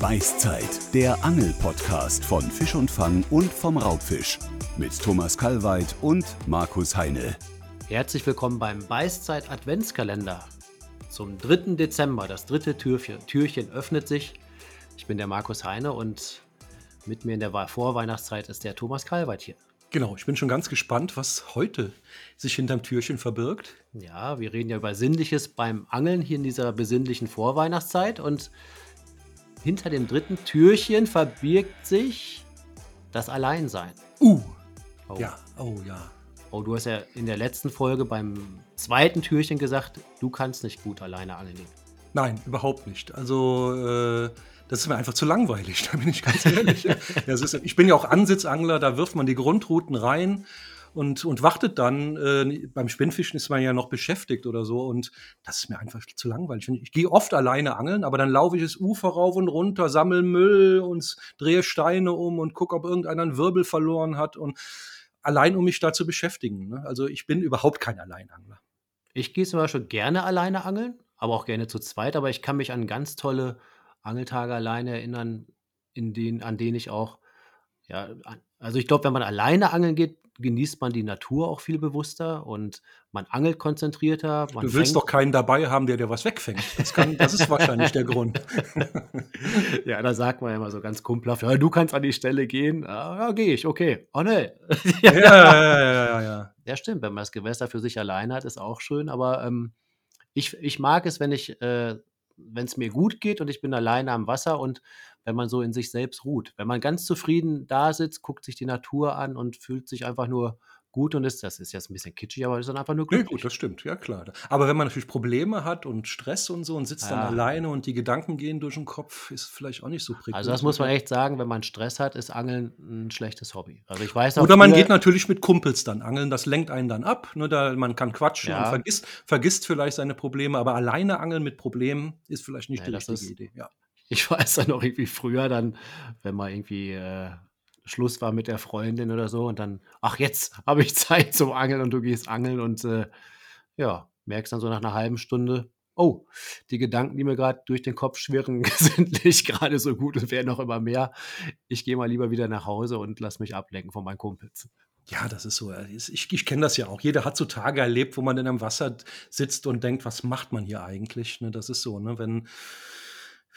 Beißzeit, der Angel-Podcast von Fisch und Fang und vom Raubfisch. Mit Thomas Kalweit und Markus Heine. Herzlich willkommen beim Beißzeit Adventskalender. Zum 3. Dezember, das dritte Türchen, Türchen öffnet sich. Ich bin der Markus Heine und mit mir in der Vorweihnachtszeit ist der Thomas Kalweit hier. Genau, ich bin schon ganz gespannt, was heute sich hinterm Türchen verbirgt. Ja, wir reden ja über Sinnliches beim Angeln hier in dieser besinnlichen Vorweihnachtszeit und hinter dem dritten Türchen verbirgt sich das Alleinsein. Uh. Oh. Ja, oh ja. Oh, du hast ja in der letzten Folge beim zweiten Türchen gesagt, du kannst nicht gut alleine angeln. Nein, überhaupt nicht. Also äh, das ist mir einfach zu langweilig, da bin ich ganz ehrlich. ist, ich bin ja auch Ansitzangler, da wirft man die Grundrouten rein und, und wartet dann. Äh, beim Spinnfischen ist man ja noch beschäftigt oder so und das ist mir einfach zu langweilig. Ich, gehe oft alleine angeln, aber dann laufe ich das Ufer rauf und runter, sammle Müll und drehe Steine um und gucke, ob irgendeiner einen Wirbel verloren hat und allein um mich da zu beschäftigen. Ne? Also ich bin überhaupt kein Alleinangler. Ich gehe zum Beispiel gerne alleine angeln, aber auch gerne zu zweit, aber ich kann mich an ganz tolle Angeltage alleine erinnern, in denen, an denen ich auch, ja, also ich glaube, wenn man alleine angeln geht, genießt man die Natur auch viel bewusster und man angelt konzentrierter. Man du willst doch keinen dabei haben, der dir was wegfängt. Das, kann, das ist wahrscheinlich der Grund. ja, da sagt man ja immer so ganz kumpelhaft, ja, du kannst an die Stelle gehen. Ja, ja gehe ich, okay. Oh ne. ja, ja, ja, ja, ja. Ja, stimmt. Wenn man das Gewässer für sich alleine hat, ist auch schön. Aber ähm, ich, ich mag es, wenn ich äh, wenn es mir gut geht und ich bin alleine am Wasser und wenn man so in sich selbst ruht. Wenn man ganz zufrieden da sitzt, guckt sich die Natur an und fühlt sich einfach nur gut und ist, das ist jetzt ein bisschen kitschig, aber ist dann einfach nur glücklich. Nee, gut, das stimmt, ja klar. Aber wenn man natürlich Probleme hat und Stress und so und sitzt ja. dann alleine und die Gedanken gehen durch den Kopf, ist vielleicht auch nicht so prickelnd. Also das muss man echt sagen, wenn man Stress hat, ist Angeln ein schlechtes Hobby. Also ich weiß auch Oder man geht natürlich mit Kumpels dann angeln, das lenkt einen dann ab, ne, da, man kann quatschen ja. und vergisst, vergisst vielleicht seine Probleme, aber alleine angeln mit Problemen ist vielleicht nicht ja, die richtige ist, Idee. Ja. Ich weiß dann noch irgendwie früher dann, wenn man irgendwie äh, Schluss war mit der Freundin oder so und dann, ach, jetzt habe ich Zeit zum Angeln und du gehst angeln und äh, ja, merkst dann so nach einer halben Stunde, oh, die Gedanken, die mir gerade durch den Kopf schwirren, sind nicht gerade so gut und werden noch immer mehr. Ich gehe mal lieber wieder nach Hause und lass mich ablenken von meinen Kumpels. Ja, das ist so. Ich, ich kenne das ja auch. Jeder hat so Tage erlebt, wo man dann am Wasser sitzt und denkt, was macht man hier eigentlich? Ne, das ist so, ne? Wenn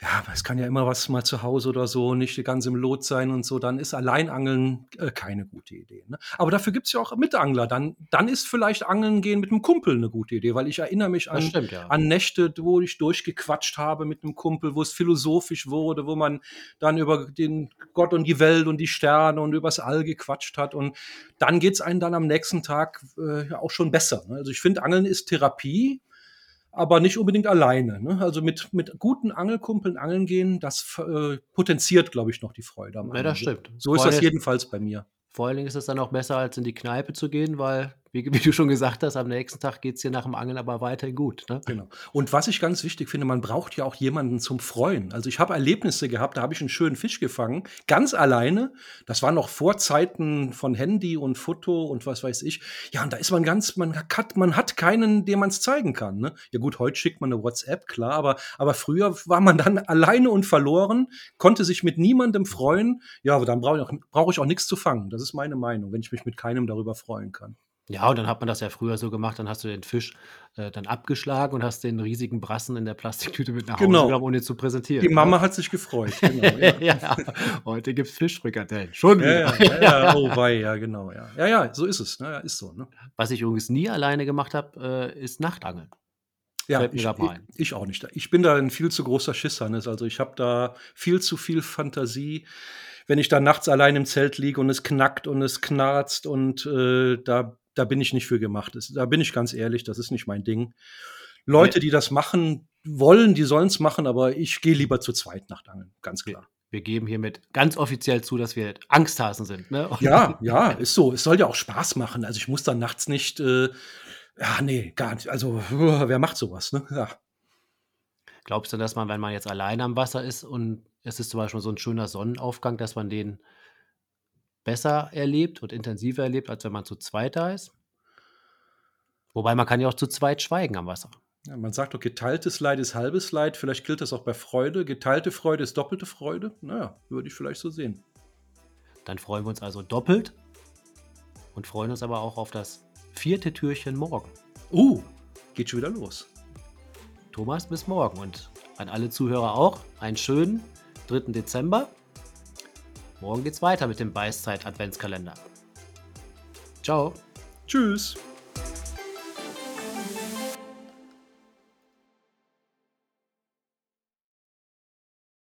ja, aber es kann ja immer was mal zu Hause oder so, nicht ganz im Lot sein und so, dann ist Alleinangeln äh, keine gute Idee. Ne? Aber dafür gibt's ja auch Mitangler. Dann, dann ist vielleicht Angeln gehen mit einem Kumpel eine gute Idee, weil ich erinnere mich an, stimmt, ja. an Nächte, wo ich durchgequatscht habe mit einem Kumpel, wo es philosophisch wurde, wo man dann über den Gott und die Welt und die Sterne und übers All gequatscht hat. Und dann geht's einem dann am nächsten Tag äh, auch schon besser. Ne? Also ich finde, Angeln ist Therapie aber nicht unbedingt alleine. Ne? Also mit, mit guten Angelkumpeln angeln gehen, das äh, potenziert, glaube ich, noch die Freude am Angeln. Ja, das stimmt. So ist das jedenfalls bei mir. Vor allen Dingen ist es dann auch besser, als in die Kneipe zu gehen, weil wie, wie du schon gesagt hast, am nächsten Tag geht es dir nach dem Angeln aber weiterhin gut. Ne? Genau. Und was ich ganz wichtig finde, man braucht ja auch jemanden zum Freuen. Also ich habe Erlebnisse gehabt, da habe ich einen schönen Fisch gefangen, ganz alleine. Das war noch vor Zeiten von Handy und Foto und was weiß ich. Ja, und da ist man ganz, man hat, man hat keinen, dem man es zeigen kann. Ne? Ja gut, heute schickt man eine WhatsApp, klar, aber, aber früher war man dann alleine und verloren, konnte sich mit niemandem freuen. Ja, aber dann brauche ich, auch, brauch ich auch nichts zu fangen. Das ist meine Meinung, wenn ich mich mit keinem darüber freuen kann. Ja, und dann hat man das ja früher so gemacht, dann hast du den Fisch, äh, dann abgeschlagen und hast den riesigen Brassen in der Plastiktüte mit nach Hause Genau. genommen, ohne ihn zu präsentieren, Die ne? Mama hat sich gefreut, genau, ja. Ja, heute gibt's Fischfrikadellen, schon Ja, wieder. ja, ja, oh wei, ja, genau, ja. Ja, ja, so ist es, ne, ja, ist so, ne? Was ich übrigens nie alleine gemacht habe, äh, ist Nachtangeln. Ja, Fällt mir ich, mal ein. ich auch nicht. Ich bin da ein viel zu großer Schisser, ne? Also ich habe da viel zu viel Fantasie. Wenn ich da nachts allein im Zelt liege und es knackt und es knarzt und äh, da da bin ich nicht für gemacht. Da bin ich ganz ehrlich, das ist nicht mein Ding. Leute, die das machen wollen, die sollen es machen, aber ich gehe lieber zu zweit Nachtangeln, ganz klar. Wir geben hiermit ganz offiziell zu, dass wir Angsthasen sind. Ne? Ja, ja, ist so. Es soll ja auch Spaß machen. Also ich muss dann nachts nicht, äh, ja, nee, gar nicht. Also wer macht sowas, ne? Ja. Glaubst du, dass man, wenn man jetzt alleine am Wasser ist und es ist zum Beispiel so ein schöner Sonnenaufgang, dass man den besser erlebt und intensiver erlebt, als wenn man zu zweit da ist. Wobei man kann ja auch zu zweit schweigen am Wasser. Ja, man sagt doch, geteiltes Leid ist halbes Leid. Vielleicht gilt das auch bei Freude. Geteilte Freude ist doppelte Freude. Naja, würde ich vielleicht so sehen. Dann freuen wir uns also doppelt und freuen uns aber auch auf das vierte Türchen morgen. Uh, geht schon wieder los. Thomas, bis morgen und an alle Zuhörer auch einen schönen 3. Dezember. Morgen geht's weiter mit dem Beißzeit-Adventskalender. Ciao. Tschüss.